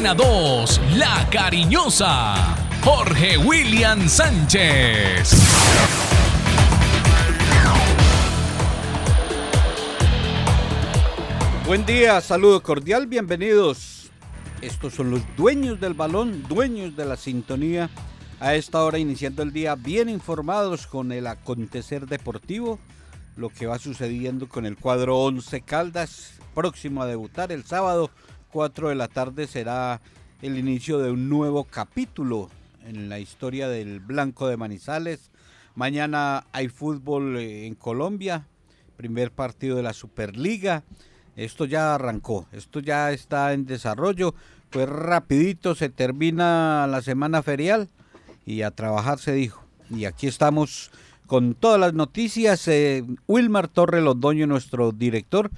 Antena 2, La Cariñosa, Jorge William Sánchez. Buen día, saludo cordial, bienvenidos. Estos son los dueños del balón, dueños de la sintonía. A esta hora iniciando el día bien informados con el acontecer deportivo, lo que va sucediendo con el cuadro 11 Caldas, próximo a debutar el sábado, 4 de la tarde será el inicio de un nuevo capítulo en la historia del Blanco de Manizales. Mañana hay fútbol eh, en Colombia, primer partido de la Superliga. Esto ya arrancó, esto ya está en desarrollo, pues rapidito se termina la semana ferial y a trabajar se dijo. Y aquí estamos con todas las noticias. Eh, Wilmar Torre Londoño, nuestro director,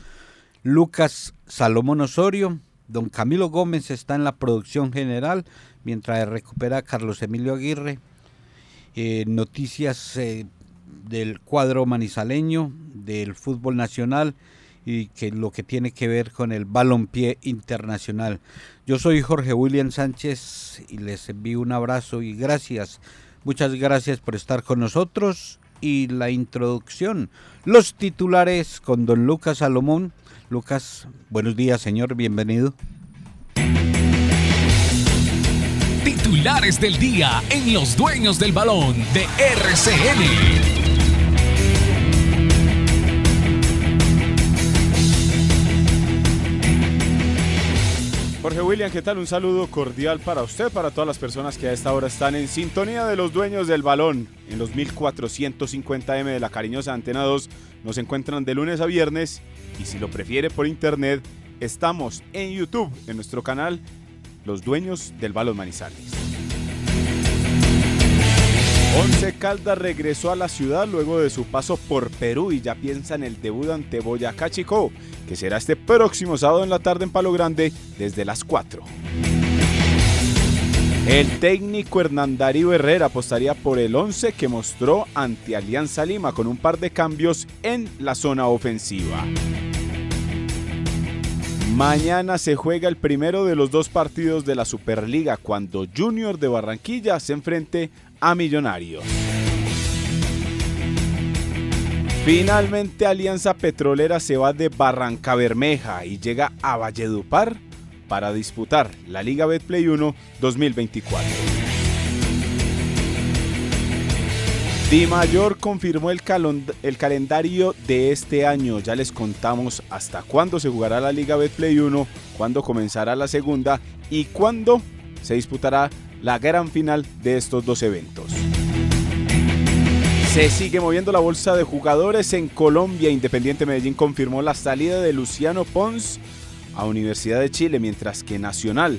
Lucas Salomón Osorio, don Camilo Gómez está en la producción general, mientras recupera Carlos Emilio Aguirre. Eh, noticias eh, del cuadro manizaleño, del fútbol nacional y que lo que tiene que ver con el balompié internacional. Yo soy Jorge William Sánchez y les envío un abrazo y gracias. Muchas gracias por estar con nosotros y la introducción. Los titulares con don Lucas Salomón. Lucas, buenos días, señor, bienvenido. Titulares del día en Los Dueños del Balón de RCN. Jorge William, ¿qué tal? Un saludo cordial para usted, para todas las personas que a esta hora están en sintonía de los dueños del balón. En los 1450M de la cariñosa Antena 2 nos encuentran de lunes a viernes y si lo prefiere por internet, estamos en YouTube, en nuestro canal Los Dueños del Balón Manizales. Once Caldas regresó a la ciudad luego de su paso por Perú y ya piensa en el debut ante Boyacá Chico, que será este próximo sábado en la tarde en Palo Grande desde las 4. El técnico Hernandario Herrera apostaría por el 11 que mostró ante Alianza Lima con un par de cambios en la zona ofensiva. Mañana se juega el primero de los dos partidos de la Superliga cuando Junior de Barranquilla se enfrente a Millonarios. Finalmente Alianza Petrolera se va de Barranca Bermeja y llega a Valledupar para disputar la Liga Betplay 1 2024. Di Mayor confirmó el, el, calendario de este año. Ya les contamos hasta cuándo se jugará la Liga Betplay 1, cuándo comenzará la segunda y cuándo se disputará la gran final de estos dos eventos. Se sigue moviendo la bolsa de jugadores en Colombia. Independiente Medellín confirmó la salida de Luciano Pons a Universidad de Chile, mientras que Nacional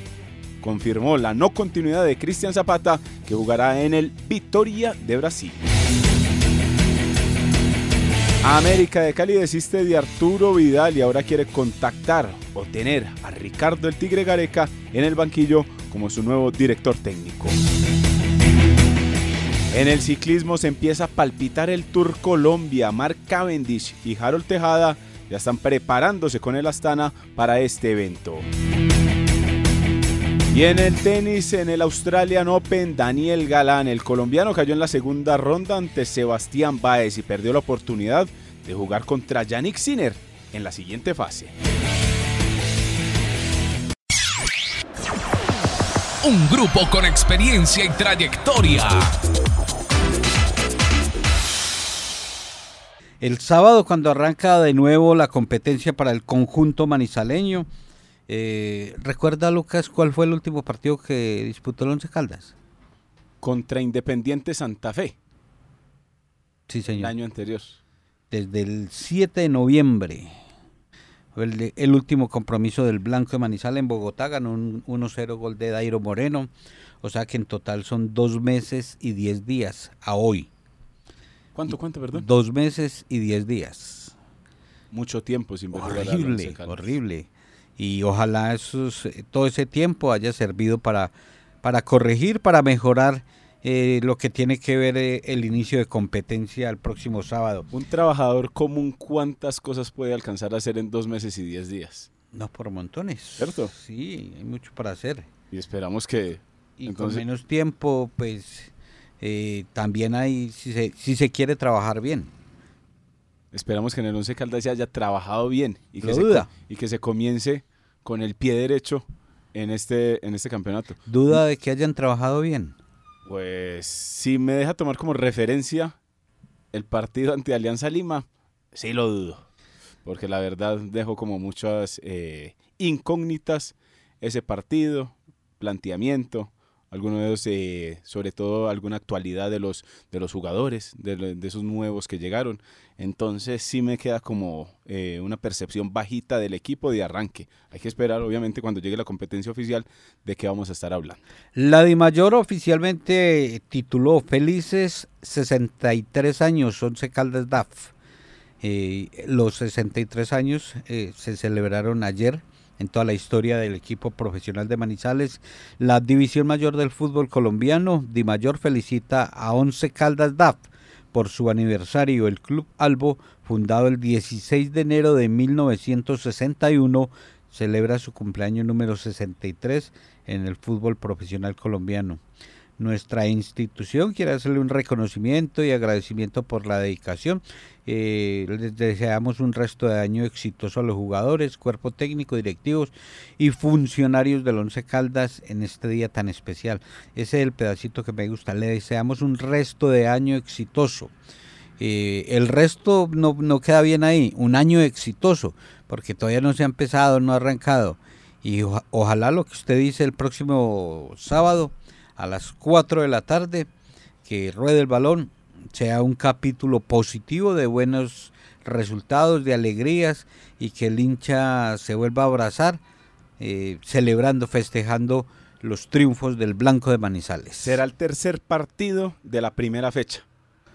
confirmó la no continuidad de Cristian Zapata, que jugará en el Vitoria de Brasil. América de Cali desiste de Arturo Vidal y ahora quiere contactar o tener a Ricardo el Tigre Gareca en el banquillo como su nuevo director técnico. En el ciclismo se empieza a palpitar el Tour Colombia. Mark Cavendish y Harold Tejada ya están preparándose con el Astana para este evento. Y en el tenis, en el Australian Open, Daniel Galán, el colombiano, cayó en la segunda ronda ante Sebastián Baez y perdió la oportunidad de jugar contra Yannick Sinner en la siguiente fase. Un grupo con experiencia y trayectoria. El sábado cuando arranca de nuevo la competencia para el conjunto manizaleño, eh, ¿recuerda Lucas cuál fue el último partido que disputó el Once Caldas? Contra Independiente Santa Fe. Sí, señor. El año anterior. Desde el 7 de noviembre el, último compromiso del Blanco de Manizales en Bogotá, ganó un 1-0 gol de Dairo Moreno, o sea que en total son dos meses y diez días a hoy. ¿Cuánto, cuánto, perdón? Dos meses y diez días. Mucho tiempo sin Horrible, horrible. Y ojalá esos, todo ese tiempo haya servido para, para corregir, para mejorar eh, lo que tiene que ver eh, el inicio de competencia el próximo sábado. Un trabajador común, ¿cuántas cosas puede alcanzar a hacer en dos meses y diez días? No, por montones. ¿Cierto? Sí, hay mucho para hacer. Y esperamos que... Y con menos tiempo, pues eh, también hay, si se, si se quiere trabajar bien. Esperamos que en el Once Caldas se haya trabajado bien y que, se, y que se comience con el pie derecho en este, en este campeonato. ¿Duda de que hayan trabajado bien? Pues si me deja tomar como referencia el partido ante Alianza Lima, sí lo dudo. Porque la verdad dejó como muchas eh, incógnitas ese partido, planteamiento, algunos de eh, sobre todo alguna actualidad de los, de los jugadores, de, esos nuevos que llegaron. Entonces sí me queda como eh, una percepción bajita del equipo de arranque. Hay que esperar, obviamente, cuando llegue la competencia oficial, de qué vamos a estar hablando. La Mayor oficialmente tituló Felices 63 años, 11 Caldas DAF. Eh, los 63 años se celebraron ayer en toda la historia del equipo profesional de Manizales. La División Mayor del Fútbol Colombiano, Di Mayor, felicita a Once Caldas DAF por su aniversario. El Club Albo, fundado el 16 de enero de 1961, celebra su cumpleaños número 63 en el fútbol profesional colombiano. Nuestra institución quiere hacerle un reconocimiento y agradecimiento por la dedicación eh, les deseamos un resto de año exitoso a los jugadores, cuerpo técnico, directivos y funcionarios del Once Caldas en este día tan especial. Ese es el pedacito que me gusta. Le deseamos un resto de año exitoso. Eh, el resto no, no, queda bien ahí, un año exitoso, porque todavía no se ha empezado, no ha arrancado. Y ojalá lo que usted dice el próximo sábado a las 4 de la tarde, que ruede el balón sea un capítulo positivo de buenos resultados, de alegrías y que el hincha se vuelva a abrazar, eh, celebrando, festejando los triunfos del Blanco de Manizales. Será el tercer partido de la primera fecha,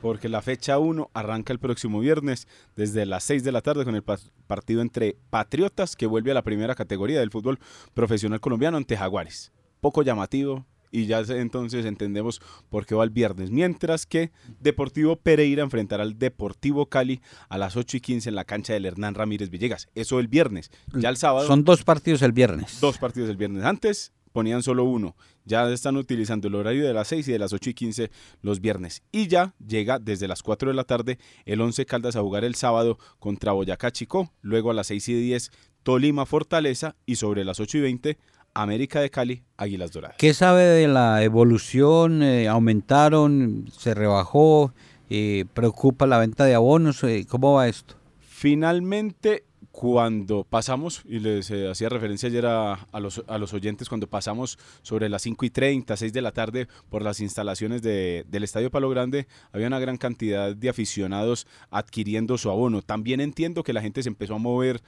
porque la fecha 1 arranca el próximo viernes desde las 6 de la tarde con el partido entre Patriotas, que vuelve a la primera categoría del fútbol profesional colombiano ante Jaguares. Poco llamativo, y ya entonces entendemos por qué va el viernes. Mientras que Deportivo Pereira enfrentará al Deportivo Cali a las 8 y 15 en la cancha del Hernán Ramírez Villegas. Eso el viernes. Ya el sábado. Son dos partidos el viernes. Dos partidos el viernes. Antes ponían solo uno. Ya están utilizando el horario de las 6 y de las 8 y 15 los viernes. Y ya llega desde las 4 de la tarde el 11 Caldas a jugar el sábado contra Boyacá Chico. Luego a las 6 y 10 Tolima Fortaleza y sobre las 8 y 20 América de Cali, Águilas Doradas. ¿Qué sabe de la evolución? Eh, ¿Aumentaron? ¿Se rebajó? Eh, ¿Preocupa la venta de abonos? Eh, ¿Cómo va esto? Finalmente, cuando pasamos, y les hacía referencia ayer a, los, a, los, oyentes, cuando pasamos sobre las 5 y 30, 6 de la tarde por las instalaciones del Estadio Palo Grande, había una gran cantidad de aficionados adquiriendo su abono. También entiendo que la gente se empezó a mover,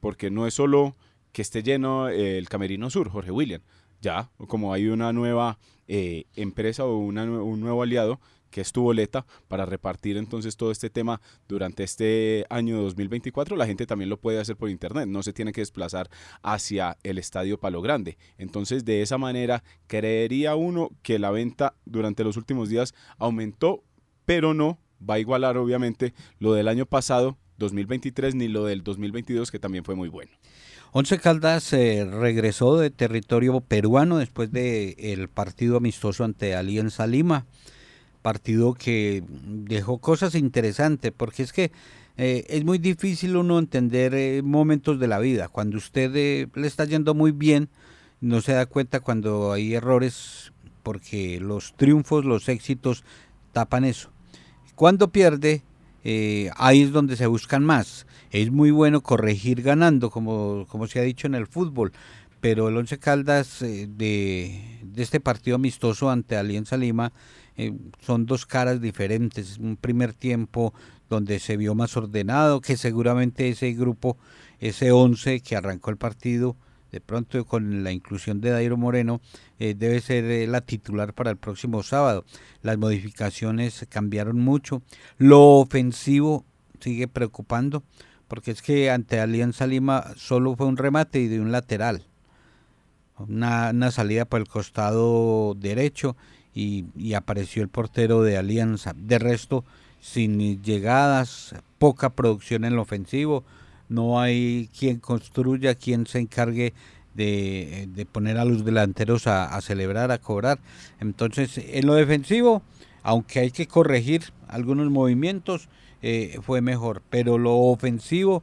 porque no es solo que esté lleno eh, el Camerino Sur, Jorge William. Ya, como hay una nueva eh, empresa o un nuevo aliado que es tu boleta para repartir entonces todo este tema durante este año 2024, la gente también lo puede hacer por internet, no se tiene que desplazar hacia el estadio Palo Grande. Entonces, de esa manera, creería uno que la venta durante los últimos días aumentó, pero no va a igualar obviamente lo del año pasado, 2023, ni lo del 2022, que también fue muy bueno. Once Caldas eh, regresó de territorio peruano después del el partido amistoso ante Alianza Lima, partido que dejó cosas interesantes, porque es que eh, es muy difícil uno entender eh, momentos de la vida. Cuando usted le está yendo muy bien, no se da cuenta cuando hay errores, porque los triunfos, los éxitos tapan eso. Cuando pierde, ahí es donde se buscan más es muy bueno corregir ganando, como, como se ha dicho en el fútbol, pero el Once Caldas eh, de, este partido amistoso ante Alianza Lima eh, son dos caras diferentes. Un primer tiempo donde se vio más ordenado, que seguramente ese grupo, ese 11 que arrancó el partido, de pronto con la inclusión de Dairo Moreno, eh, debe ser la titular para el próximo sábado. Las modificaciones cambiaron mucho. Lo ofensivo sigue preocupando porque es que ante Alianza Lima solo fue un remate y de un lateral. Una, salida por el costado derecho y, apareció el portero de Alianza. De resto, sin llegadas, poca producción en lo ofensivo, no hay quien construya, quien se encargue de, poner a los delanteros a, celebrar, a cobrar. Entonces, en lo defensivo, aunque hay que corregir algunos movimientos, eh, fue mejor, pero lo ofensivo,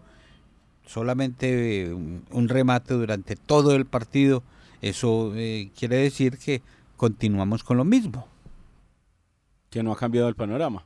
solamente un, remate durante todo el partido, eso eh, quiere decir que continuamos con lo mismo. Que no ha cambiado el panorama,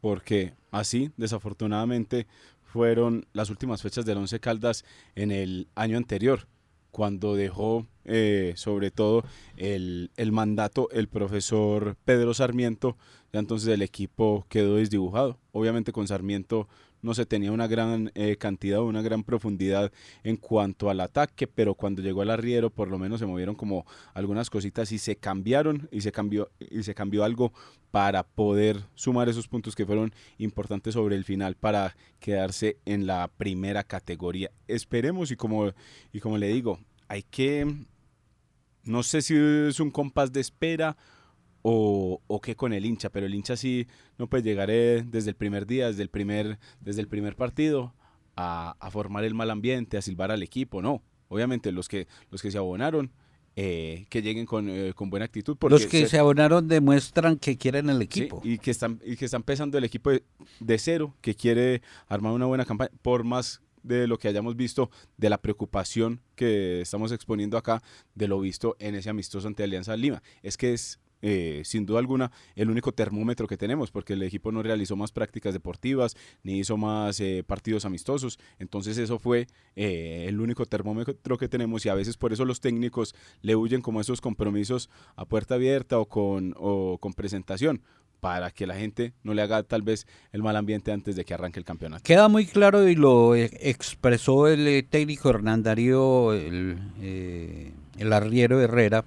porque así, desafortunadamente, fueron las últimas fechas del Once Caldas en el año anterior, cuando dejó eh, sobre todo el, el, mandato el profesor Pedro Sarmiento, ya entonces el equipo quedó desdibujado. Obviamente con Sarmiento no se tenía una gran eh, cantidad o una gran profundidad en cuanto al ataque, pero cuando llegó al arriero por lo menos se movieron como algunas cositas y se cambiaron y se cambió y se cambió algo para poder sumar esos puntos que fueron importantes sobre el final para quedarse en la primera categoría. Esperemos y como y como le digo, hay que no sé si es un compás de espera o, o qué con el hincha, pero el hincha sí no puede llegar eh, desde el primer día, desde el primer, desde el primer partido a, formar el mal ambiente, a silbar al equipo, no. Obviamente los que, los que se abonaron, eh, que lleguen con, eh, con, buena actitud. Porque los que se, abonaron demuestran que quieren el equipo. y, que están, y que están empezando el equipo de, cero, que quiere armar una buena campaña, por más de lo que hayamos visto, de la preocupación que estamos exponiendo acá, de lo visto en ese amistoso ante Alianza Lima. Es que es eh, sin duda alguna el único termómetro que tenemos, porque el equipo no realizó más prácticas deportivas, ni hizo más eh, partidos amistosos, entonces eso fue eh, el único termómetro que tenemos y a veces por eso los técnicos le huyen como esos compromisos a puerta abierta o con, o con presentación, para que la gente no le haga tal vez el mal ambiente antes de que arranque el campeonato. Queda muy claro y lo expresó el técnico Hernán Darío, el arriero Herrera,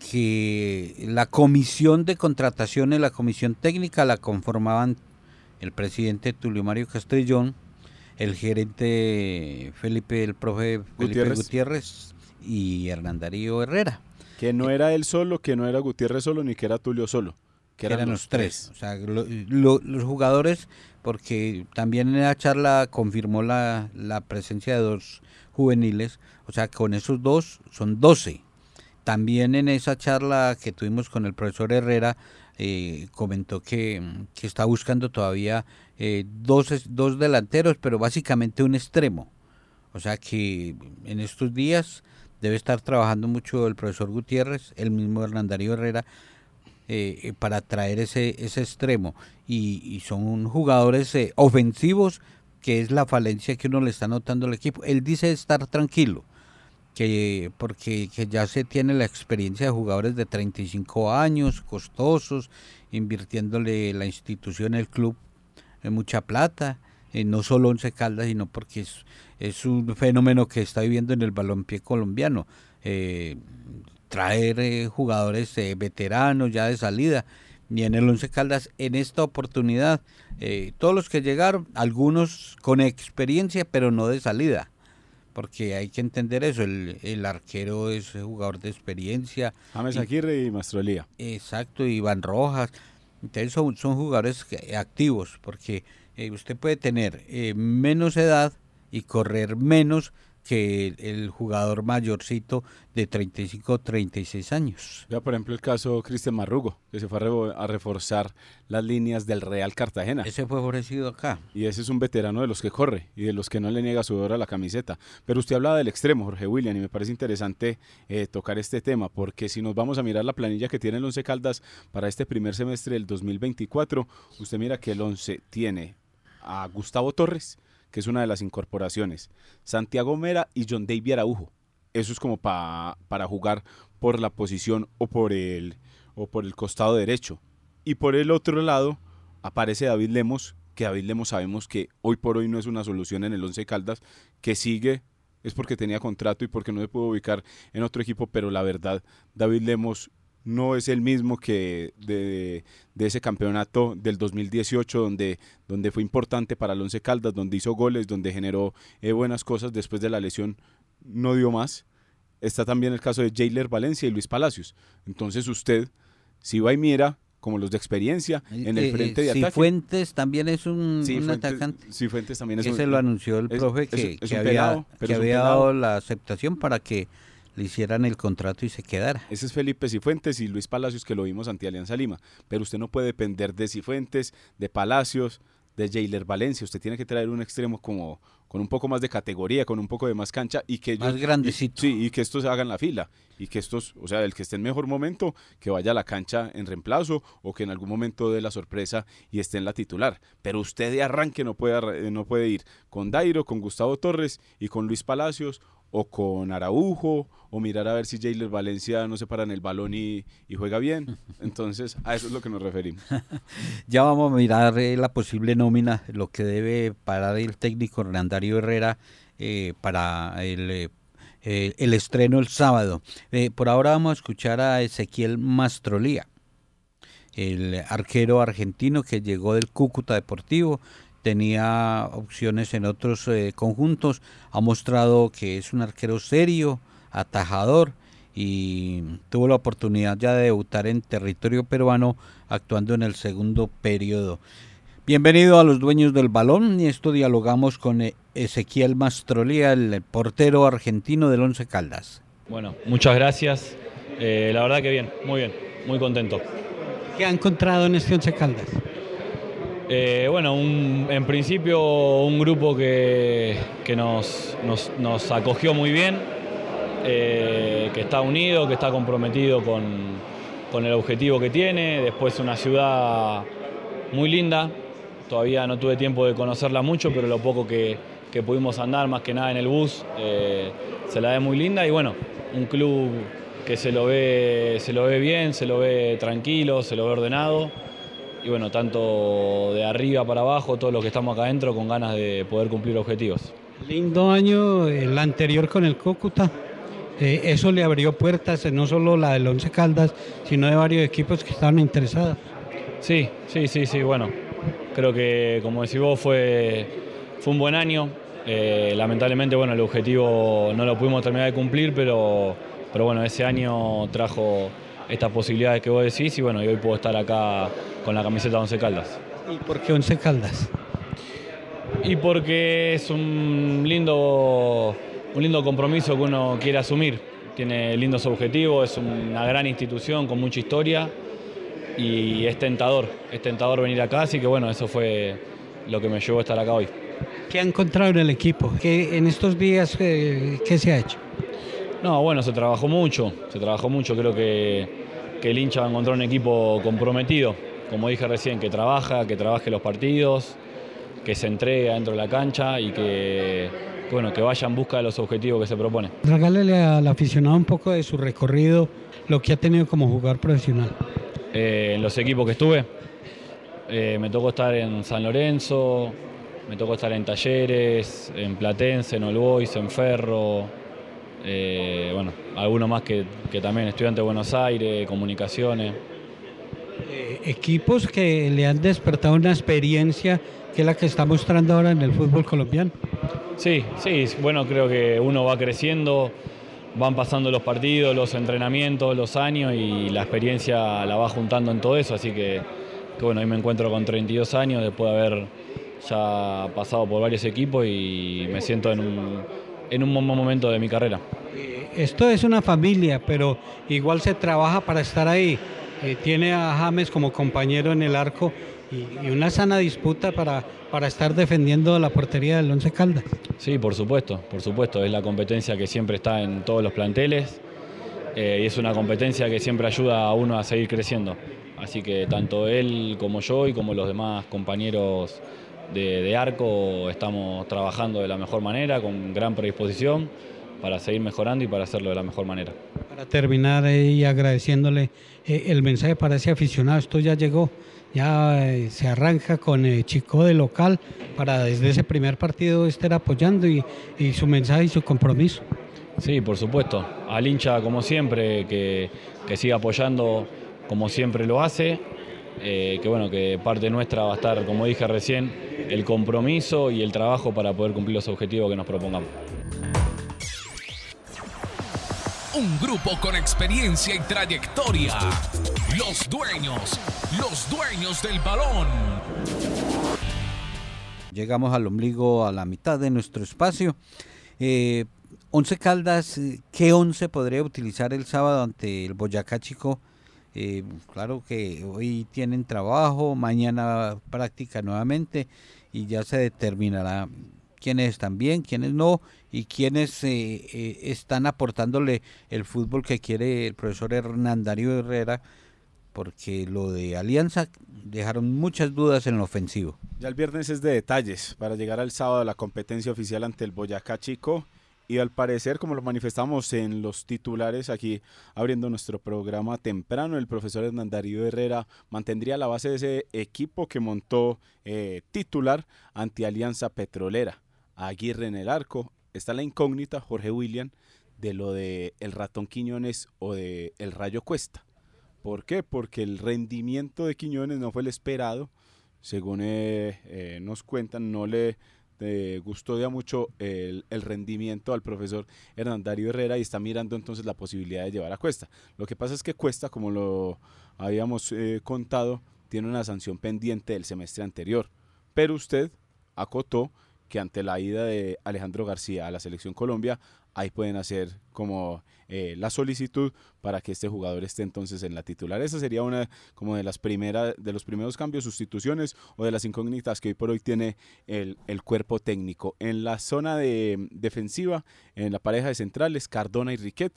que la comisión de contratación y la comisión técnica la conformaban el presidente Tulio Mario Castrillón, el gerente Felipe, el profe Felipe Gutiérrez, y Hernán Darío Herrera. Que no era él solo, que no era Gutiérrez solo, ni que era Tulio solo. Que eran, los tres. O sea, los jugadores, porque también en la charla confirmó la, la presencia de dos juveniles, o sea, con esos dos son doce también en esa charla que tuvimos con el profesor Herrera, eh, comentó que, está buscando todavía eh, dos, dos delanteros, pero básicamente un extremo. O sea que en estos días debe estar trabajando mucho el profesor Gutiérrez, el mismo Hernandario Herrera, eh, para traer ese, ese extremo. Y, y son jugadores ofensivos, que es la falencia que uno le está notando al equipo. Él dice estar tranquilo, que porque que ya se tiene la experiencia de jugadores de 35 años, costosos, invirtiéndole la institución, el club, en mucha plata, eh, no solo Once Caldas, sino porque es, es, un fenómeno que está viviendo en el balompié colombiano. Eh, traer eh, jugadores veteranos ya de salida. Y en el Once Caldas, en esta oportunidad, todos los que llegaron, algunos con experiencia, pero no de salida porque hay que entender eso, el, arquero es jugador de experiencia. James Aguirre y Mastrolía. Exacto, Iván Rojas. Entonces son, son jugadores activos, porque eh, usted puede tener eh, menos edad y correr menos que el jugador mayorcito de 35 o 36 años. Ya por ejemplo el caso Cristian Marrugo, que se fue a, reforzar las líneas del Real Cartagena. Ese fue ofrecido acá. Y ese es un veterano de los que corre y de los que no le niega sudor a la camiseta. Pero usted hablaba del extremo, Jorge William, y me parece interesante eh, tocar este tema, porque si nos vamos a mirar la planilla que tiene el Once Caldas para este primer semestre del 2024, usted mira que el Once tiene a Gustavo Torres, que es una de las incorporaciones. Santiago Mera y John Davy Araujo. Eso es como para jugar por la posición o por, el, o por el costado derecho. Y por el otro lado aparece David Lemos, que David Lemos sabemos que hoy por hoy no es una solución en el Once Caldas, que sigue es porque tenía contrato y porque no se pudo ubicar en otro equipo, pero la verdad, David Lemos no es el mismo que de, ese campeonato del 2018 donde, donde fue importante para el Once Caldas, donde hizo goles, donde generó eh, buenas cosas después de la lesión, no dio más. Está también el caso de Jailer Valencia y Luis Palacios. Entonces usted, si va y mira como los de experiencia en el frente de ataque. Fuentes también es un, atacante. Sí, Fuentes también es Ese lo anunció el profe que, había, que había dado la aceptación para que le hicieran el contrato y se quedara. Ese es Felipe Cifuentes y Luis Palacios que lo vimos ante Alianza Lima. Pero usted no puede depender de Cifuentes, de Palacios, de Jailer Valencia. Usted tiene que traer un extremo como con un poco más de categoría, con un poco de más cancha y que más grandecito. sí, y que estos hagan la fila y que estos, o sea, el que esté en mejor momento, que vaya a la cancha en reemplazo o que en algún momento dé la sorpresa y esté en la titular. Pero usted de arranque no puede, no puede ir con Dairo, con Gustavo Torres y con Luis Palacios o con Araujo, o mirar a ver si Jailer Valencia no se para en el balón y, juega bien. Entonces, a eso es lo que nos referimos. ya vamos a mirar eh, la posible nómina, lo que debe parar el técnico Hernandario Herrera eh, para el, eh, el estreno el sábado. por ahora vamos a escuchar a Ezequiel Mastrolía, el arquero argentino que llegó del Cúcuta Deportivo tenía opciones en otros eh, conjuntos, ha mostrado que es un arquero serio, atajador y tuvo la oportunidad ya de debutar en territorio peruano actuando en el segundo periodo. Bienvenido a los dueños del balón y esto dialogamos con eh, Ezequiel Mastrolía, el portero argentino del Once Caldas. Bueno, muchas gracias. Eh, la verdad que bien, muy bien, muy contento. ¿Qué ha encontrado en este Once Caldas? Eh, bueno, en principio un grupo que, nos, acogió muy bien, eh, que está unido, que está comprometido con, el objetivo que tiene. Después una ciudad muy linda, todavía no tuve tiempo de conocerla mucho, pero lo poco que, pudimos andar, más que nada en el bus, eh, se la ve muy linda. Y bueno, un club que se lo ve, se lo ve bien, se lo ve tranquilo, se lo ve ordenado y bueno, tanto de arriba para abajo, todos los que estamos acá adentro con ganas de poder cumplir objetivos. Lindo año, el anterior con el Cúcuta. Eh, eso le abrió puertas, no solo la del Once Caldas, sino de varios equipos que estaban interesados. Sí, sí, sí, sí, bueno. Creo que, como decís vos, fue, fue un buen año. Eh, lamentablemente, bueno, el objetivo no lo pudimos terminar de cumplir, pero, pero bueno, ese año trajo estas posibilidades que vos decís y bueno, y hoy puedo estar acá con la camiseta de Once Caldas. ¿Y por qué Once Caldas? Y porque es un lindo, un lindo compromiso que uno quiere asumir. Tiene lindos objetivos, es una gran institución con mucha historia y es tentador, es tentador venir acá, así que bueno, eso fue lo que me llevó a estar acá hoy. ¿Qué ha encontrado en el equipo? ¿Qué, en estos días eh, qué se ha hecho? No, bueno, se trabajó mucho, se trabajó mucho, creo que, que el hincha va a encontrar un equipo comprometido, como dije recién, que trabaja, que trabaje los partidos, que se entregue dentro de la cancha y que, bueno, que vaya en busca de los objetivos que se propone. Regálele al aficionado un poco de su recorrido, lo que ha tenido como jugador profesional. Eh, en los equipos que estuve, eh, me tocó estar en San Lorenzo, me tocó estar en Talleres, en Platense, en Olbois, en Ferro, eh, bueno, algunos más que, también estudiantes de Buenos Aires, comunicaciones. Eh, equipos que le han despertado una experiencia que es la que está mostrando ahora en el fútbol colombiano. Sí, sí, bueno, creo que uno va creciendo, van pasando los partidos, los entrenamientos, los años y la experiencia la va juntando en todo eso, así que, que bueno, hoy me encuentro con 32 años después de haber ya pasado por varios equipos y me siento en un en un momento de mi carrera. Eh, esto es una familia, pero igual se trabaja para estar ahí. Eh, tiene a James como compañero en el arco y, una sana disputa para, para estar defendiendo la portería del Once Caldas. Sí, por supuesto, por supuesto. Es la competencia que siempre está en todos los planteles eh, y es una competencia que siempre ayuda a uno a seguir creciendo. Así que tanto él como yo y como los demás compañeros de, arco estamos trabajando de la mejor manera, con gran predisposición para seguir mejorando y para hacerlo de la mejor manera. Para terminar eh, y agradeciéndole eh, el mensaje para ese aficionado, esto ya llegó, ya eh, se arranca con Chico de local para desde ese primer partido estar apoyando y, y, su mensaje y su compromiso. Sí, por supuesto, al hincha como siempre, que, que siga apoyando como siempre lo hace, que bueno, que parte nuestra va a estar, como dije recién, el compromiso y el trabajo para poder cumplir los objetivos que nos propongamos. Un grupo con experiencia y trayectoria. Los dueños los dueños del balón. Llegamos al ombligo a la mitad de nuestro espacio. Eh, once Caldas, ¿qué once podría utilizar el sábado ante el Boyacá Chico? Eh, claro que hoy tienen trabajo, mañana práctica nuevamente y ya se determinará quiénes están bien, quiénes no y quiénes están aportándole el fútbol que quiere el profesor Hernán Darío Herrera porque lo de Alianza dejaron muchas dudas en lo ofensivo. Ya el viernes es de detalles para llegar al sábado a la competencia oficial ante el Boyacá Chico y al parecer, como lo manifestamos en los titulares aquí abriendo nuestro programa temprano, el profesor Hernán Darío Herrera mantendría la base de ese equipo que montó eh, titular ante Alianza Petrolera. Aguirre en el arco, está la incógnita Jorge William de lo de el ratón Quiñones o de el Rayo Cuesta ¿Por qué? Porque el rendimiento de Quiñones no fue el esperado. Según eh, eh, nos cuentan, no le eh, gustó ya mucho el, rendimiento al profesor Hernán Darío Herrera y está mirando entonces la posibilidad de llevar a Cuesta. Lo que pasa es que Cuesta, como lo habíamos contado, tiene una sanción pendiente del semestre anterior. Pero usted acotó que ante la ida de Alejandro García a la selección Colombia ahí pueden hacer como eh, la solicitud para que este jugador esté entonces en la titular. Esa sería una como de las primeras, de los primeros cambios, sustituciones o de las incógnitas que hoy por hoy tiene el, el cuerpo técnico. En la zona de defensiva, en la pareja de centrales, Cardona y Riquet,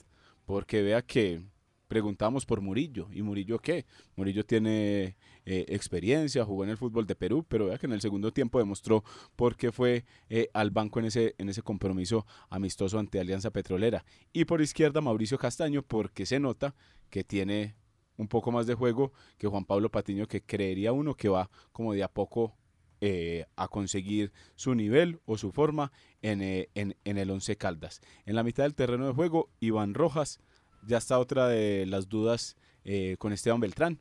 porque vea que preguntamos por Murillo. ¿Y Murillo qué? Murillo tiene eh, experiencia, jugó en el fútbol de Perú, pero vea que en el segundo tiempo demostró por qué fue eh, al banco en ese, en ese compromiso amistoso ante Alianza Petrolera. Y por izquierda Mauricio Castaño, porque se nota que tiene un poco más de juego que Juan Pablo Patiño, que creería uno que va como de a poco eh, a conseguir su nivel o su forma en, en, el Once Caldas. En la mitad del terreno de juego, Iván Rojas ya está otra de las dudas con Esteban Beltrán.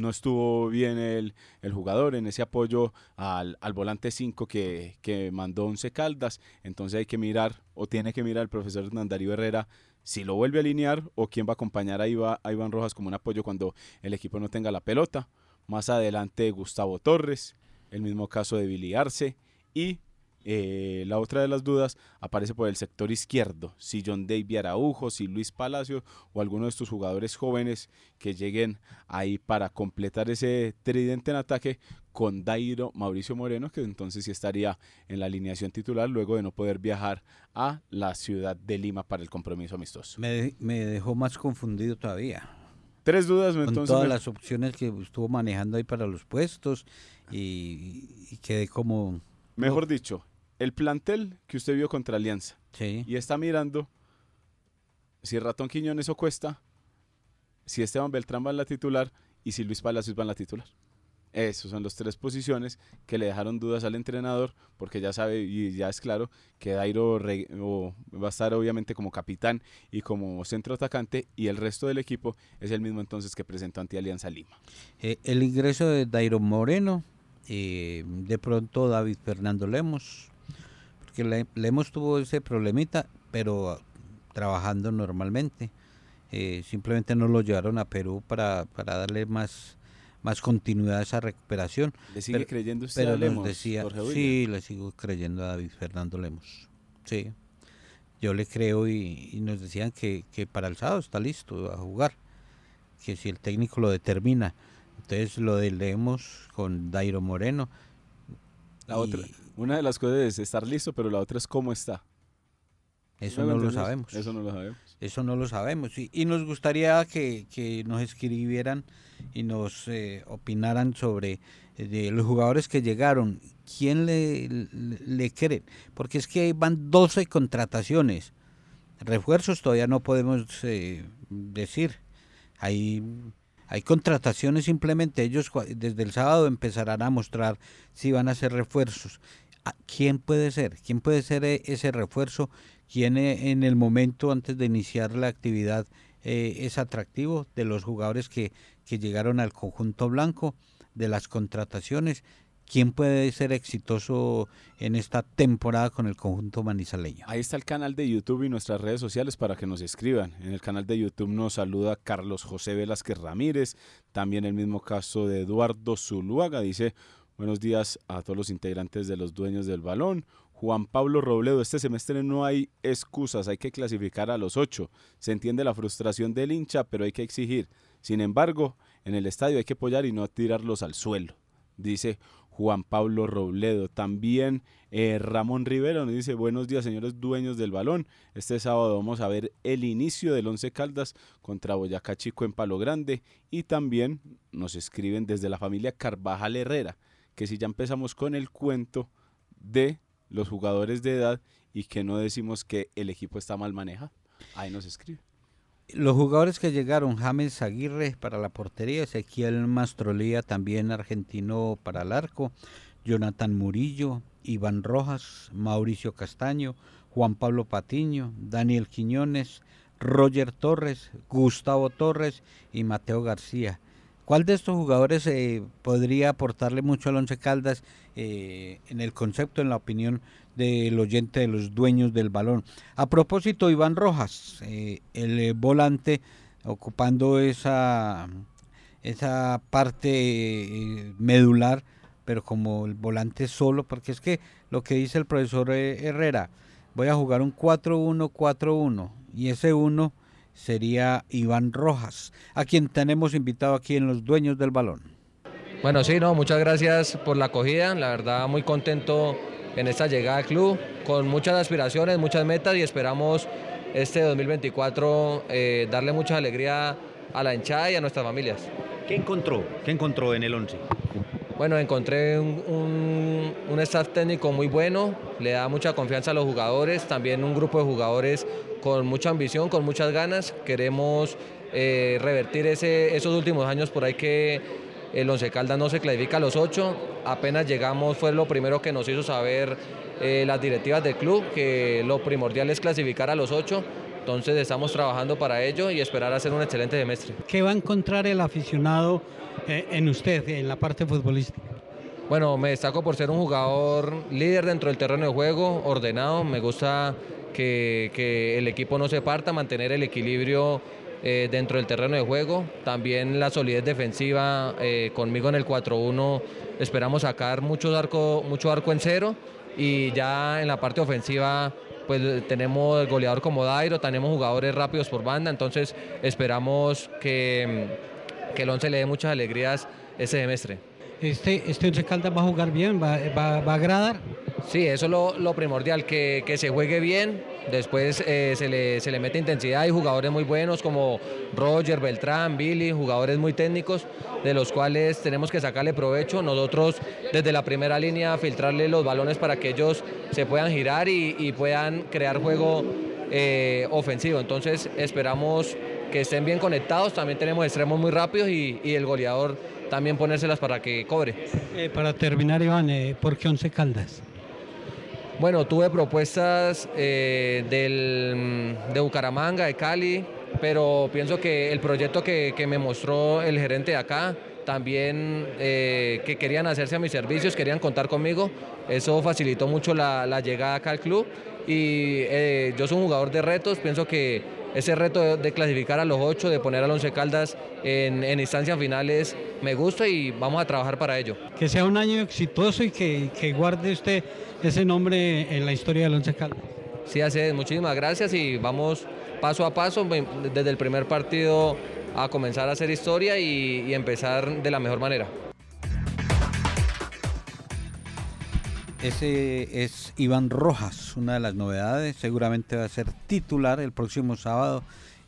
No estuvo bien el, jugador en ese apoyo al, volante 5 que, que, mandó Once Caldas. Entonces hay que mirar, o tiene que mirar el profesor Hernán Herrera, si lo vuelve a alinear o quién va a acompañar a, a Iván Rojas como un apoyo cuando el equipo no tenga la pelota. Más adelante Gustavo Torres, el mismo caso de Billy Arce y eh, la otra de las dudas aparece por el sector izquierdo, si John David Araujo, si Luis Palacio o alguno de estos jugadores jóvenes que lleguen ahí para completar ese tridente en ataque con Dairo Mauricio Moreno, que entonces sí estaría en la alineación titular luego de no poder viajar a la ciudad de Lima para el compromiso amistoso. Me, dejó más confundido todavía. Tres dudas, con todas las opciones que estuvo manejando ahí para los puestos y, y quedé como... Mejor dicho, el plantel que usted vio contra Alianza y está mirando si Ratón Quiñones o Cuesta, si Esteban Beltrán va en la titular y si Luis Palacios va en la titular. Esas son las tres posiciones que le dejaron dudas al entrenador, porque ya sabe y ya es claro que Dairo va a estar obviamente como capitán y como centro atacante, y el resto del equipo es el mismo entonces que presentó ante Alianza Lima. Eh, el ingreso de Dairo Moreno, eh, de pronto David Fernando Lemos, que le, hemos tuvo ese problemita, pero trabajando normalmente. Eh, simplemente no lo llevaron a Perú para, para darle más, más continuidad a esa recuperación. ¿Le sigue creyendo usted a Lemos, decía, Sí, le sigo creyendo a David Fernando Lemos. Sí, yo le creo y, nos decían que, que, para el sábado está listo a jugar, que si el técnico lo determina. Entonces lo de Lemos con Dairo Moreno. La otra, una de las cosas es estar listo, pero la otra es cómo está. Eso no lo sabemos. Eso no lo sabemos. Eso no lo sabemos. Y, nos gustaría que, nos escribieran y nos eh, opinaran sobre eh, los jugadores que llegaron. ¿Quién le, le, cree? Porque es que van 12 contrataciones. Refuerzos todavía no podemos eh, decir. Hay hay contrataciones simplemente, ellos desde el sábado empezarán a mostrar si van a hacer refuerzos. ¿Quién puede ser? ¿Quién puede ser eh, ese refuerzo? ¿Quién eh, en el momento antes de iniciar la actividad eh, es atractivo de los jugadores que, que llegaron al conjunto blanco, de las contrataciones? quién puede ser exitoso en esta temporada con el conjunto manizaleño. Ahí está el canal de YouTube y nuestras redes sociales para que nos escriban. En el canal de YouTube nos saluda Carlos José Velázquez Ramírez, también el mismo caso de Eduardo Zuluaga, dice buenos días a todos los integrantes de los dueños del balón. Juan Pablo Robledo, este semestre no hay excusas, hay que clasificar a los ocho. Se entiende la frustración del hincha, pero hay que exigir. Sin embargo, en el estadio hay que apoyar y no tirarlos al suelo, dice Juan Pablo Robledo. También eh, Ramón Rivero nos dice, buenos días señores dueños del balón. Este sábado vamos a ver el inicio del Once Caldas contra Boyacá Chico en Palo Grande. Y también nos escriben desde la familia Carvajal Herrera, que si ya empezamos con el cuento de los jugadores de edad y que no decimos que el equipo está mal manejado. Ahí nos escribe. Los jugadores que llegaron, James Aguirre para la portería, Ezequiel Mastrolía también argentino para el arco, Jonathan Murillo, Iván Rojas, Mauricio Castaño, Juan Pablo Patiño, Daniel Quiñones, Roger Torres, Gustavo Torres y Mateo García. ¿Cuál de estos jugadores eh, podría aportarle mucho al Once Caldas eh, en el concepto, en la opinión del oyente de los dueños del balón? A propósito, Iván Rojas, eh, el volante ocupando esa, esa parte medular, pero como el volante solo, porque es que lo que dice el profesor Herrera, voy a jugar un 4-1-4-1 y ese 1 sería Iván Rojas, a quien tenemos invitado aquí en Los Dueños del Balón. Bueno, sí, no, muchas gracias por la acogida, la verdad muy contento en esta llegada al club, con muchas aspiraciones, muchas metas y esperamos este 2024 eh, darle mucha alegría a la hinchada y a nuestras familias. ¿Qué encontró? ¿Qué encontró en el 11? Bueno, encontré un, un, staff técnico muy bueno, le da mucha confianza a los jugadores, también un grupo de jugadores con mucha ambición, con muchas ganas. Queremos eh, revertir ese, esos últimos años por ahí que el Once Caldas no se clasifica a los ocho. Apenas llegamos fue lo primero que nos hizo saber eh, las directivas del club, que lo primordial es clasificar a los ocho. Entonces estamos trabajando para ello y esperar hacer un excelente semestre. ¿Qué va a encontrar el aficionado eh, en usted, en la parte futbolística? Bueno, me destaco por ser un jugador líder dentro del terreno de juego, ordenado, me gusta que, el equipo no se parta, mantener el equilibrio eh, dentro del terreno de juego, también la solidez defensiva, eh, conmigo en el 4-1 esperamos sacar mucho arco, mucho arco en cero y ya en la parte ofensiva pues tenemos goleador como Dairo, tenemos jugadores rápidos por banda, entonces esperamos que, que el 11 le dé muchas alegrías ese semestre. Este, este Once Caldas va a jugar bien, va, va, a agradar. Sí, eso es lo, primordial, que, se juegue bien, después eh, se, le, mete intensidad, hay jugadores muy buenos como Roger, Beltrán, Billy, jugadores muy técnicos, de los cuales tenemos que sacarle provecho, nosotros desde la primera línea filtrarle los balones para que ellos se puedan girar y, y puedan crear juego eh, ofensivo, entonces esperamos que estén bien conectados, también tenemos extremos muy rápidos y, y el goleador también ponérselas para que cobre. Eh, para terminar, Iván, ¿por qué Once Caldas? Bueno, tuve propuestas eh, del, de Bucaramanga, de Cali, pero pienso que el proyecto que, que me mostró el gerente de acá, también eh, que querían hacerse a mis servicios, querían contar conmigo, eso facilitó mucho la, la llegada acá al club. Y eh, yo soy un jugador de retos, pienso que ese reto de, clasificar a los ocho, de poner al Once Caldas en, en, instancias finales, me gusta y vamos a trabajar para ello. Que sea un año exitoso y que, que guarde usted ese nombre en la historia del Once Caldas. Sí, así es. Muchísimas gracias y vamos paso a paso desde el primer partido a comenzar a hacer historia y, y empezar de la mejor manera. Ese es Iván Rojas, una de las novedades. Seguramente va a ser titular el próximo sábado.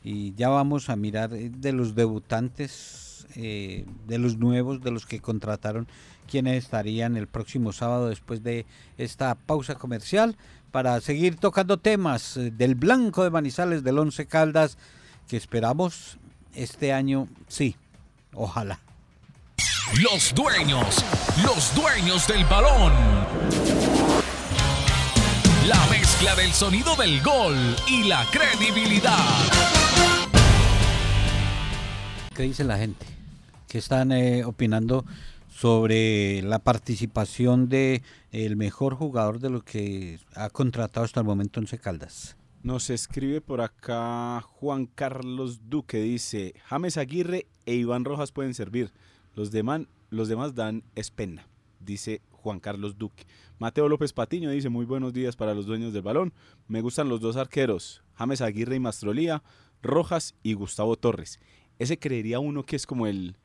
Y ya vamos a mirar de los debutantes, eh, de los nuevos, de los que contrataron, quienes estarían el próximo sábado después de esta pausa comercial para seguir tocando temas del Blanco de Manizales, del Once Caldas, que esperamos este año, sí, ojalá. Los dueños, los dueños del balón. La mezcla del sonido del gol y la credibilidad. ¿Qué dice la gente? ¿Qué están eh, opinando sobre la participación de el mejor jugador de lo que ha contratado hasta el momento Once Caldas. Nos escribe por acá Juan Carlos Duque, dice, James Aguirre e Iván Rojas pueden servir, los, demás, los demás dan espena, dice Juan Carlos Duque. Mateo López Patiño dice, muy buenos días para los dueños del balón, me gustan los dos arqueros, James Aguirre y Mastrolía, Rojas y Gustavo Torres. Ese creería uno que es como el,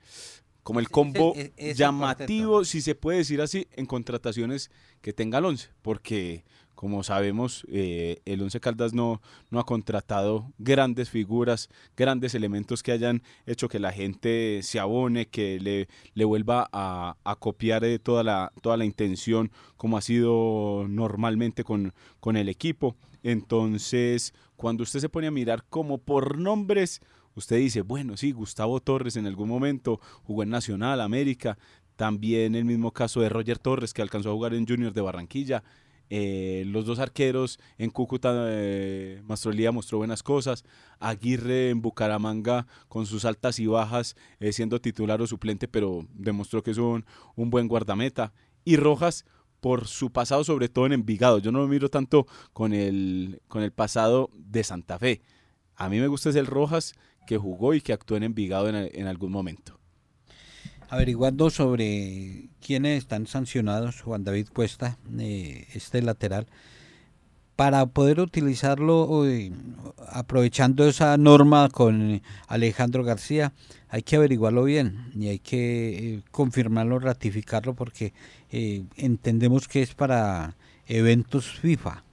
como el combo llamativo, si se puede decir así, en contrataciones que tenga el 11, porque como sabemos, eh, el Once Caldas no, no ha contratado grandes figuras, grandes elementos que hayan hecho que la gente se abone, que le, le vuelva a, copiar de toda, la, toda la intención como ha sido normalmente con, con el equipo. Entonces, cuando usted se pone a mirar como por nombres, usted dice, bueno, sí, Gustavo Torres en algún momento jugó en Nacional, América, también el mismo caso de Roger Torres que alcanzó a jugar en Junior de Barranquilla. Eh, los dos arqueros en Cúcuta, eh, Mastrolía mostró buenas cosas. Aguirre en Bucaramanga con sus altas y bajas, eh, siendo titular o suplente, pero demostró que es un, un, buen guardameta. Y Rojas por su pasado, sobre todo en Envigado. Yo no lo miro tanto con el, con el pasado de Santa Fe. A mí me gusta ese el Rojas que jugó y que actuó en Envigado en, en algún momento averiguando sobre quiénes están sancionados, Juan David Cuesta, eh, este lateral, para poder utilizarlo eh, aprovechando esa norma con Alejandro García, hay que averiguarlo bien y hay que eh, confirmarlo, ratificarlo, porque entendemos que es para eventos FIFA.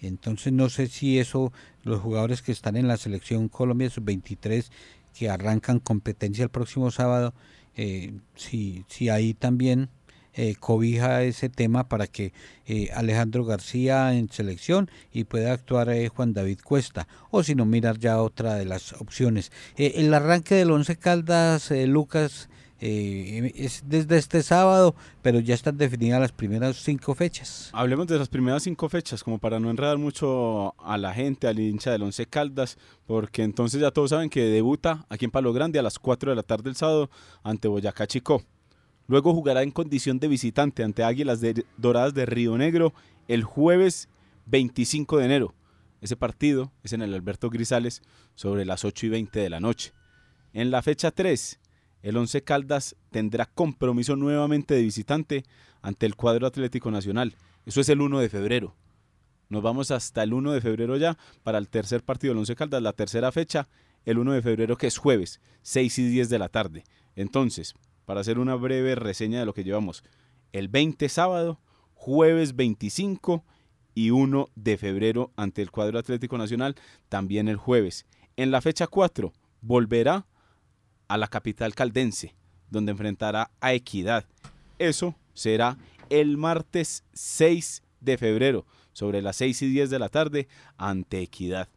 Entonces no sé si eso, los jugadores que están en la selección Colombia sub-23, que arrancan competencia el próximo sábado, eh, si, si ahí también eh, cobija ese tema para que eh, Alejandro García en selección y pueda actuar Juan David Cuesta o si no mirar ya otra de las opciones. el arranque del Once Caldas, Lucas, eh, es desde este sábado, pero ya están definidas las primeras cinco fechas. Hablemos de las primeras cinco fechas, como para no enredar mucho a la gente, al hincha del Once Caldas, porque entonces ya todos saben que debuta aquí en Palo Grande a las 4 de la tarde del sábado ante Boyacá Chico. Luego jugará en condición de visitante ante Águilas Doradas de Río Negro el jueves 25 de enero. Ese partido es en el Alberto Grisales sobre las 8 y 20 de la noche. En la fecha 3, el Once Caldas tendrá compromiso nuevamente de visitante ante el cuadro Atlético Nacional. Eso es el 1 de febrero. Nos vamos hasta el 1 de febrero ya para el tercer partido del Once Caldas, la tercera fecha, el 1 de febrero que es jueves, 6 y 10 de la tarde. Entonces, para hacer una breve reseña de lo que llevamos, el 20 sábado, jueves 25 y 1 de febrero ante el cuadro Atlético Nacional, también el jueves. En la fecha 4 volverá a la capital caldense, donde enfrentará a Equidad. Eso será el martes 6 de febrero, sobre las 6 y 10 de la tarde, ante Equidad.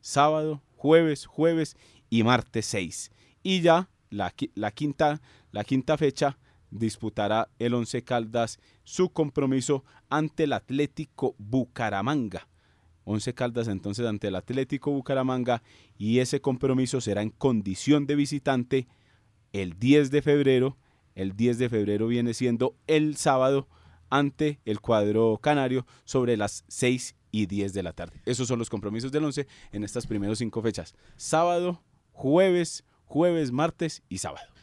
Sábado, jueves, jueves y martes 6. Y ya la, la, quinta, la quinta fecha disputará el Once Caldas su compromiso ante el Atlético Bucaramanga. Once Caldas entonces ante el Atlético Bucaramanga y ese compromiso será en condición de visitante el 10 de febrero. El 10 de febrero viene siendo el sábado ante el cuadro canario sobre las 6 y 10 de la tarde. Esos son los compromisos del 11 en estas primeras cinco fechas. Sábado, jueves, jueves, martes y sábado.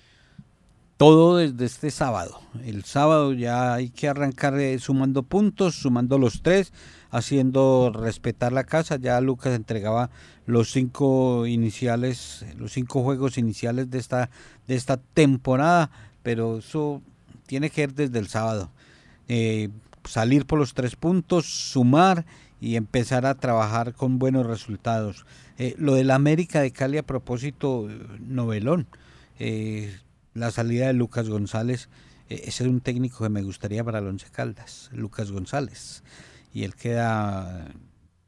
Todo desde este sábado. El sábado ya hay que arrancar eh, sumando puntos, sumando los tres haciendo respetar la casa. Ya Lucas entregaba los cinco iniciales, los cinco juegos iniciales de esta, de esta temporada, pero eso tiene que ir desde el sábado. Eh, salir por los tres puntos, sumar y empezar a trabajar con buenos resultados. Eh, lo del América de Cali a propósito, novelón. Eh, la salida de Lucas González, ese es un técnico que me gustaría para el Once Caldas, Lucas González y él queda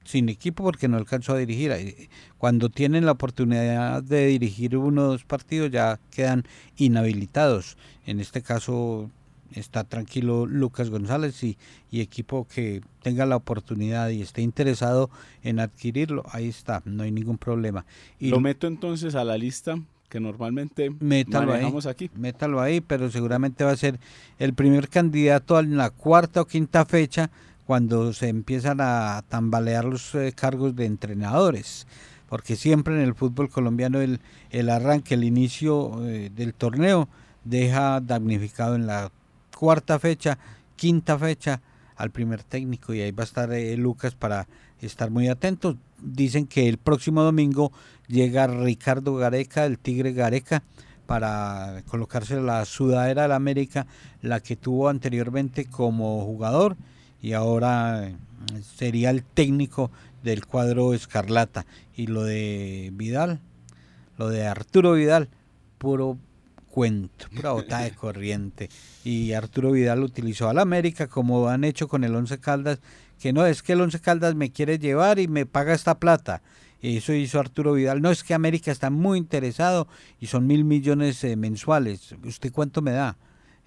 sin equipo porque no alcanzó a dirigir. Cuando tienen la oportunidad de dirigir uno o dos partidos ya quedan inhabilitados. En este caso está tranquilo Lucas González y, y, equipo que tenga la oportunidad y esté interesado en adquirirlo, ahí está, no hay ningún problema. Y lo meto entonces a la lista que normalmente Métalo manejamos ahí, aquí. Métalo ahí, pero seguramente va a ser el primer candidato en la cuarta o quinta fecha cuando se empiezan a tambalear los eh, cargos de entrenadores. Porque siempre en el fútbol colombiano el, el arranque, el inicio eh, del torneo deja damnificado en la cuarta fecha, quinta fecha al primer técnico y ahí va a estar eh, Lucas para estar muy atentos. Dicen que el próximo domingo llega Ricardo Gareca, el Tigre Gareca, para colocarse la sudadera de la América, la que tuvo anteriormente como jugador y ahora eh, sería el técnico del cuadro Escarlata. Y lo de Vidal, lo de Arturo Vidal, puro cuento, pura bota de corriente. Y Arturo Vidal utilizó al América como han hecho con el Once Caldas, que no es que el Once Caldas me quiere llevar y me paga esta plata. Eso hizo Arturo Vidal. No es que América está muy interesado y son mil millones eh, mensuales. ¿Usted cuánto me da?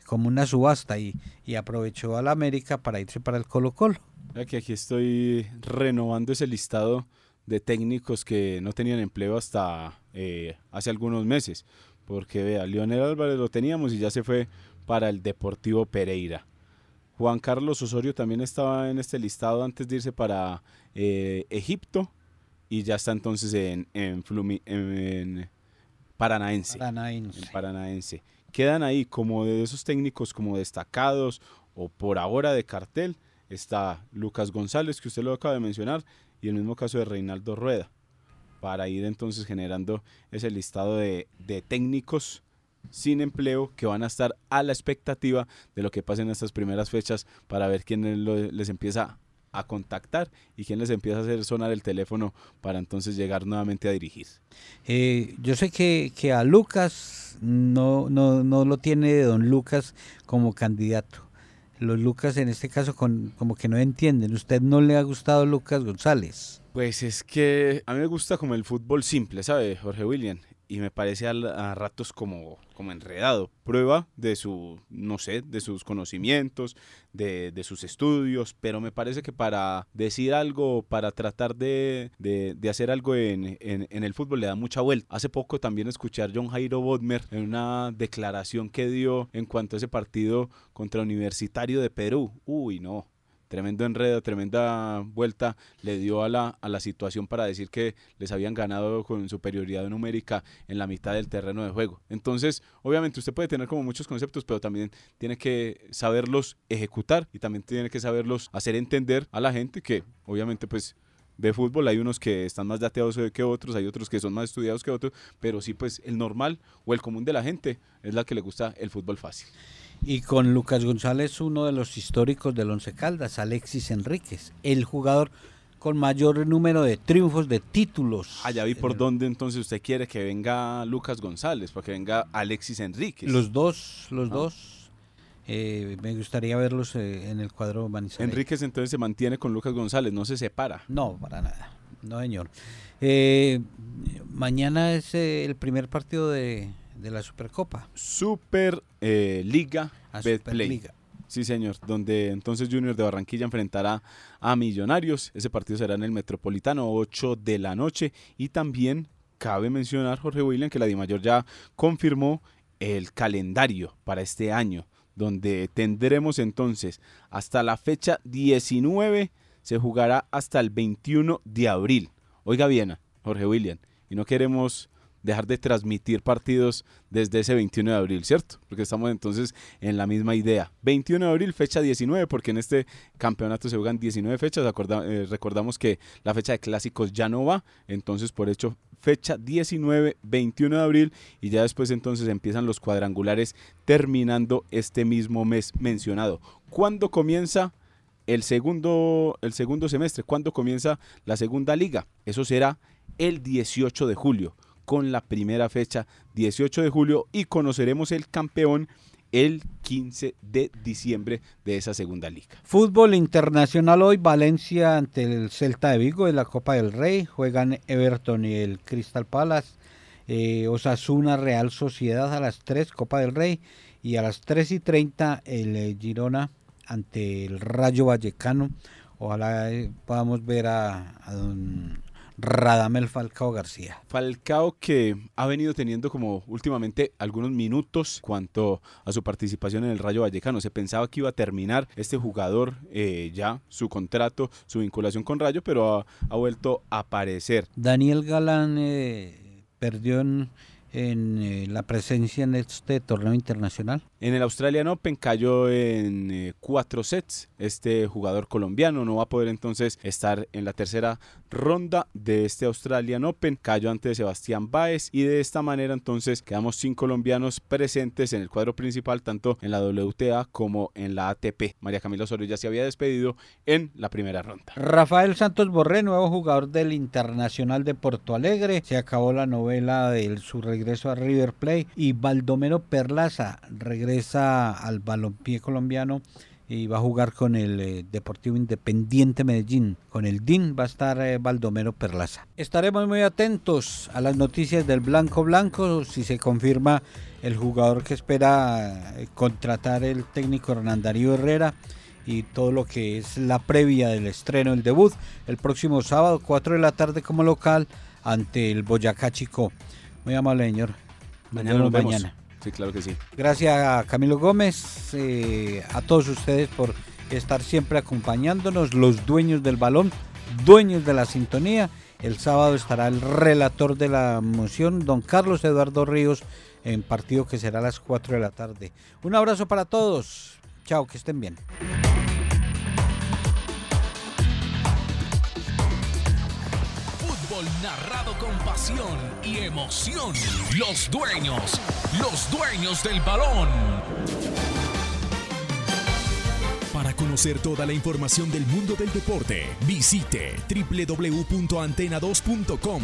Como una subasta y, y aprovechó al América para irse para el Colo Colo. Ya que aquí estoy renovando ese listado de técnicos que no tenían empleo hasta eh, hace algunos meses. Porque vea, Leonel Álvarez lo teníamos y ya se fue para el Deportivo Pereira. Juan Carlos Osorio también estaba en este listado antes de irse para eh, Egipto y ya está entonces en, en, Flumi, en, en Paranaense, Paranaense. en Paranaense. Quedan ahí como de esos técnicos como destacados o por ahora de cartel. Está Lucas González, que usted lo acaba de mencionar, y el mismo caso de Reinaldo Rueda, para ir entonces generando ese listado de, de técnicos sin empleo que van a estar a la expectativa de lo que pase en estas primeras fechas para ver quién lo- les empieza a contactar y quién les empieza a hacer sonar el teléfono para entonces llegar nuevamente a dirigir. Eh, yo sé que, que a Lucas no, no, no lo tiene de don Lucas como candidato. Los Lucas en este caso con, como que no entienden. ¿Usted no le ha gustado Lucas González? Pues es que a mí me gusta como el fútbol simple, ¿sabe, Jorge William? Y me parece a, ratos como, como enredado. Prueba de su, no sé, de sus conocimientos, de, de sus estudios, pero me parece que para decir algo, para tratar de, de- de hacer algo en, en- en el fútbol le da mucha vuelta. Hace poco también escuché a John Jairo Bodmer en una declaración que dio en cuanto a ese partido contra Universitario de Perú. Uy, no. Tremendo enredo, tremenda vuelta le dio a la, a la situación para decir que les habían ganado con superioridad numérica en la mitad del terreno de juego. Entonces, obviamente usted puede tener como muchos conceptos, pero también tiene que saberlos ejecutar y también tiene que saberlos hacer entender a la gente que obviamente pues de fútbol hay unos que están más dateados que otros, hay otros que son más estudiados que otros, pero sí pues el normal o el común de la gente es la que le gusta el fútbol fácil. Y con Lucas González, uno de los históricos del Once Caldas, Alexis Enríquez, el jugador con mayor número de triunfos, de títulos. Allá vi en por el- dónde entonces usted quiere que venga Lucas González, para que venga Alexis Enríquez. Los dos, los Ah. dos. eh, me gustaría verlos eh, en el cuadro manizaleño. Enríquez entonces se mantiene con Lucas González, no se separa. No, para nada. No, señor. Eh, mañana es eh, el primer partido de, de la Supercopa. Super eh, Liga La Betplay. Sí, señor, donde entonces Junior de Barranquilla enfrentará a Millonarios. Ese partido será en el Metropolitano, 8 de la noche. Y también cabe mencionar, Jorge William, que la DIMAYOR ya confirmó el calendario para este año, donde tendremos entonces hasta la fecha 19, se jugará hasta el 21 de abril. Oiga bien, Jorge William, y no queremos dejar de transmitir partidos desde ese 21 de abril, ¿cierto? Porque estamos entonces en la misma idea. 21 de abril, fecha 19, porque en este campeonato se juegan 19 fechas. Eh, recordamos que la fecha de clásicos ya no va, entonces por hecho fecha 19, 21 de abril y ya después entonces empiezan los cuadrangulares terminando este mismo mes mencionado. ¿Cuándo comienza el segundo, el segundo semestre? ¿Cuándo comienza la segunda liga? Eso será el 18 de julio con la primera fecha 18 de julio y conoceremos el campeón el 15 de diciembre de esa segunda liga. Fútbol internacional hoy, Valencia ante el Celta de Vigo en la Copa del Rey. Juegan Everton y el Crystal Palace. Eh, Osasuna Real Sociedad a las 3, Copa del Rey. Y a las 3 y 30 el eh, Girona ante el Rayo Vallecano. Ojalá eh, podamos ver a, a don Radamel Falcao García. Falcao que ha venido teniendo como últimamente algunos minutos cuanto a su participación en el Rayo Vallecano. Se pensaba que iba a terminar este jugador eh, ya su contrato, su vinculación con Rayo, pero ha, ha vuelto a aparecer. Daniel Galán eh, perdió en en eh, la presencia en este torneo internacional? En el Australian Open cayó en eh, cuatro sets. Este jugador colombiano no va a poder entonces estar en la tercera ronda de este Australian Open. Cayó ante Sebastián Báez y de esta manera entonces quedamos sin colombianos presentes en el cuadro principal tanto en la WTA como en la ATP. María Camila Osorio ya se había despedido en la primera ronda. Rafael Santos Borré, nuevo jugador del Internacional de Porto Alegre. Se acabó la novela del su regreso a River Plate y Baldomero Perlaza regresa al balompié colombiano y va a jugar con el eh, Deportivo Independiente Medellín. Con el DIN va a estar eh, Baldomero Perlaza. Estaremos muy atentos a las noticias del Blanco Blanco si se confirma el jugador que espera eh, contratar el técnico Hernán Darío Herrera y todo lo que es la previa del estreno, el debut, el próximo sábado, 4 de la tarde como local ante el Boyacá Chico. Muy amable, señor. Mañana nos vemos. Mañana. Sí, claro que sí. Gracias Camilo Gómez, eh, a todos ustedes por estar siempre acompañándonos, los dueños del balón, dueños de la sintonía. El sábado estará el relator de la moción, don Carlos Eduardo Ríos, en partido que será a las 4 de la tarde. Un abrazo para todos. Chao, que estén bien. Y emoción. Los dueños, los dueños del balón. Para conocer toda la información del mundo del deporte, visite www.antena2.com.